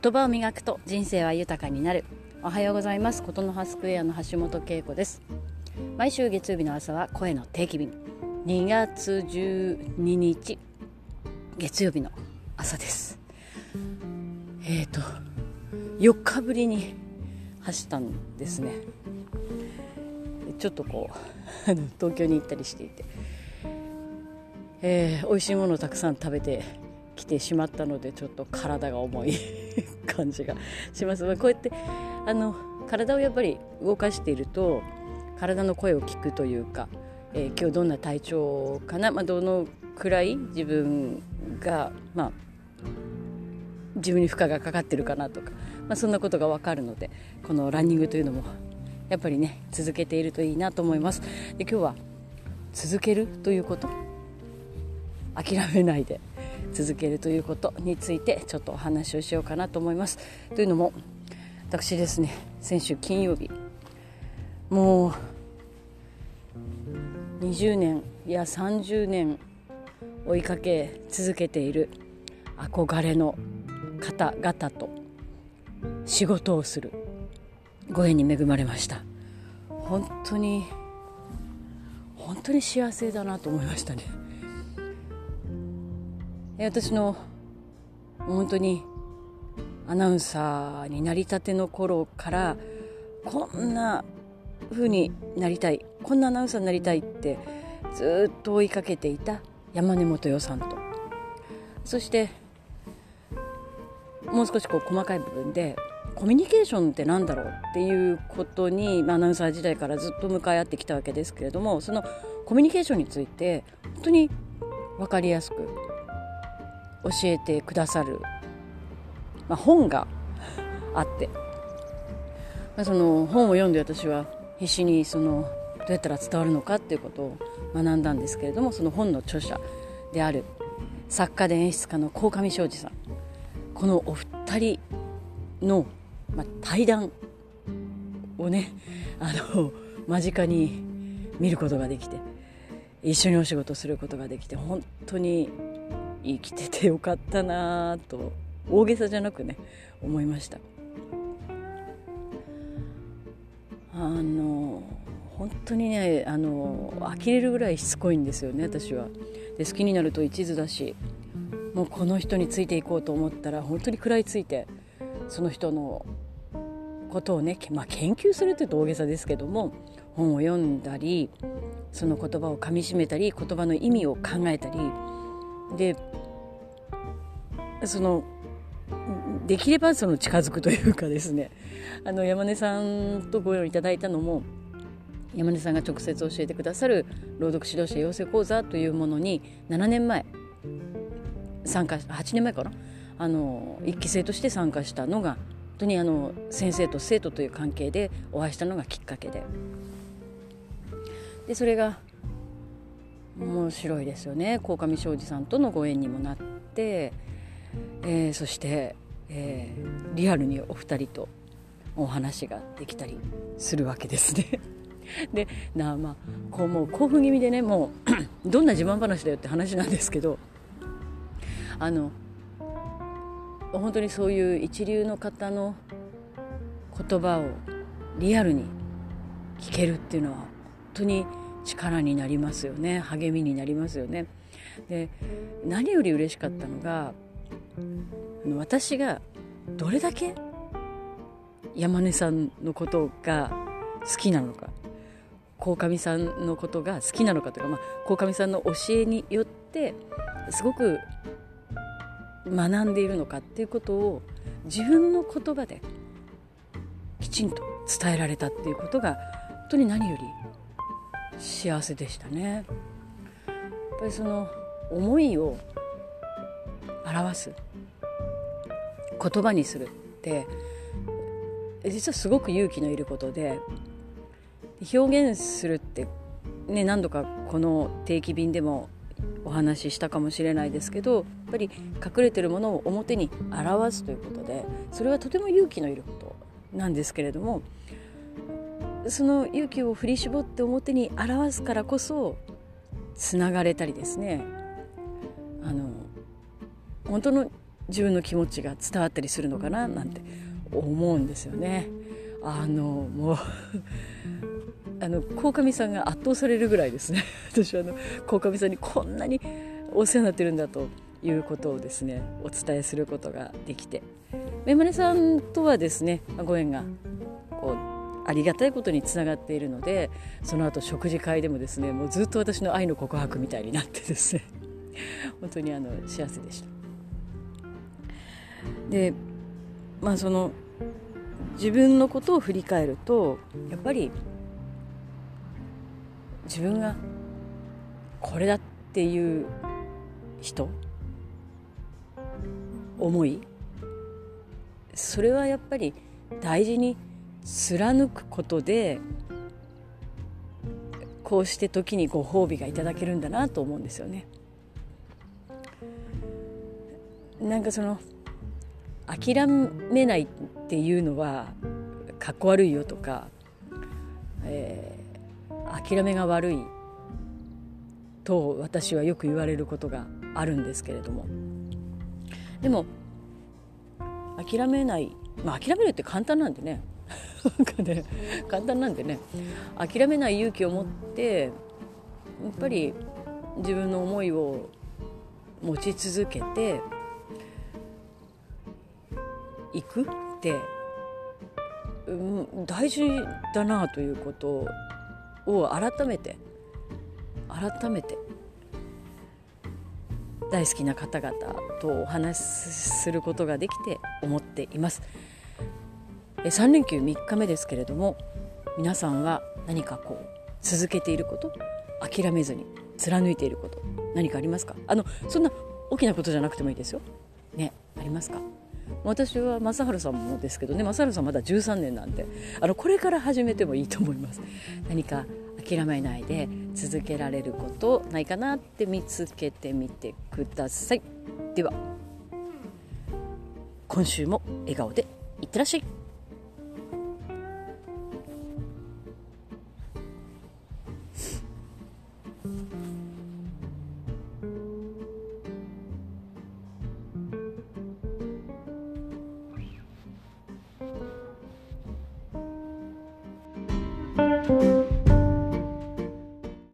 言葉を磨くと人生は豊かになる。おはようございます。ことの葉スクエアの橋本恵子です。毎週月曜日の朝は声の定期便。2月12日月曜日の朝です。えっ、ー、と4日ぶりに走ったんですね。ちょっとこう 東京に行ったりしていて、えー、美味しいものをたくさん食べてきてしまったのでちょっと体が重い 感じがします。まこうやってあの体をやっぱり動かしていると体の声を聞くというか、えー、今日どんな体調かな、まあ、どのくらい自分が、まあ、自分に負荷がかかってるかなとか、まあ、そんなことが分かるのでこのランニングというのもやっぱりね続けているといいなと思います。で今日は続けるということ？諦めないで続けるということについてちょっとお話をしようかなと思います。というのも私ですね先週金曜日もう20年いや30年追いかけ続けている憧れの方々と仕事をするご縁に恵まれました本当に本当に幸せだなと思いましたね私の本当にアナウンサーになりたての頃からこんな風になりたいこんなアナウンサーになりたいってずっと追いかけていた山根元代さんと。そしてもう少しこう細かい部分でコミュニケーションって何だろうっていうことに、まあ、アナウンサー時代からずっと向かい合ってきたわけですけれどもそのコミュニケーションについて本当に分かりやすく教えてくださる、まあ、本があって、まあ、その本を読んで私は必死にそのどうやったら伝わるのかっていうことを学んだんですけれどもその本の著者である作家で演出家の鴻上庄司さん。このお二人の、まあ、対談をねあの間近に見ることができて一緒にお仕事することができて本当に生きててよかったなと大げさじゃなくね思いました。あの本当にねあの呆れるぐらいしつこいんですよね私は。で好きになると一途だしもうこの人についていこうと思ったら本当に食らいついてその人のことをね、まあ、研究するって言うと大げさですけども本を読んだりその言葉をかみしめたり言葉の意味を考えたりでそのできればその近づくというかですね。あの山根さんとご用意いただいたのも山根さんが直接教えてくださる朗読指導者養成講座というものに7年前参加8年前かな？あの1期生として参加したのが本当にあの先生と生徒という関係でお会いしたのがきっかけで。でそれが面白いですよね鴻上庄司さんとのご縁にもなって、えー、そして、えー、リアルにお二人とお話ができたりするわけですね。でなまあこうもう興奮気味でねもう どんな自慢話だよって話なんですけどあの本当にそういう一流の方の言葉をリアルに聞けるっていうのは本当に力になりますよね励みになりますよね。で何より嬉しかったのが私がどれだけ山根さんのことが好きなのか鴻上さんのことが好きなのかというか、まあ、鴻上さんの教えによってすごく学んでいるのかっていうことを自分の言葉できちんと伝えられたっていうことが本当に何より幸せでしたね。やっぱりその思いを表す言葉にするって実はすごく勇気のいることで表現するって、ね、何度かこの定期便でもお話ししたかもしれないですけどやっぱり隠れてるものを表に表すということでそれはとても勇気のいることなんですけれどもその勇気を振り絞って表に表すからこそつながれたりですね。あの本当の自分の気持ちが伝わったりするのかななんて思うんですよね。あのもう あの鴻上さんが圧倒されるぐらいですね。私はあの鴻上さんにこんなにお世話になってるんだということをですねお伝えすることができて。めまねさんとはですねご縁がありがたいことにつながっているのでその後食事会でもですねもうずっと私の愛の告白みたいになってですね 本当にあの幸せでした。でまあその自分のことを振り返るとやっぱり自分がこれだっていう人思いそれはやっぱり大事に貫くことでこうして時にご褒美がいただけるんだなと思うんですよね。なんかその諦めないっていうのはかっこ悪いよとか、えー、諦めが悪いと私はよく言われることがあるんですけれどもでも諦めないまあ諦めるって簡単なんでねなんかね簡単なんでね諦めない勇気を持ってやっぱり自分の思いを持ち続けていくって、うん、大事だなということを改めて改めて大好きな方々とお話しすることができて思っています。3連休3日目ですけれども皆さんは何かこう続けていること諦めずに貫いていること何かありますか？あのそんな大きなことじゃなくてもいいですよ。ねありますか？私は正治さんもですけどね正治さんまだ13年なんであのこれから始めてもいいと思います。何か諦めないで続けられることないかなって見つけてみてください。では今週も笑顔でいってらっしゃい。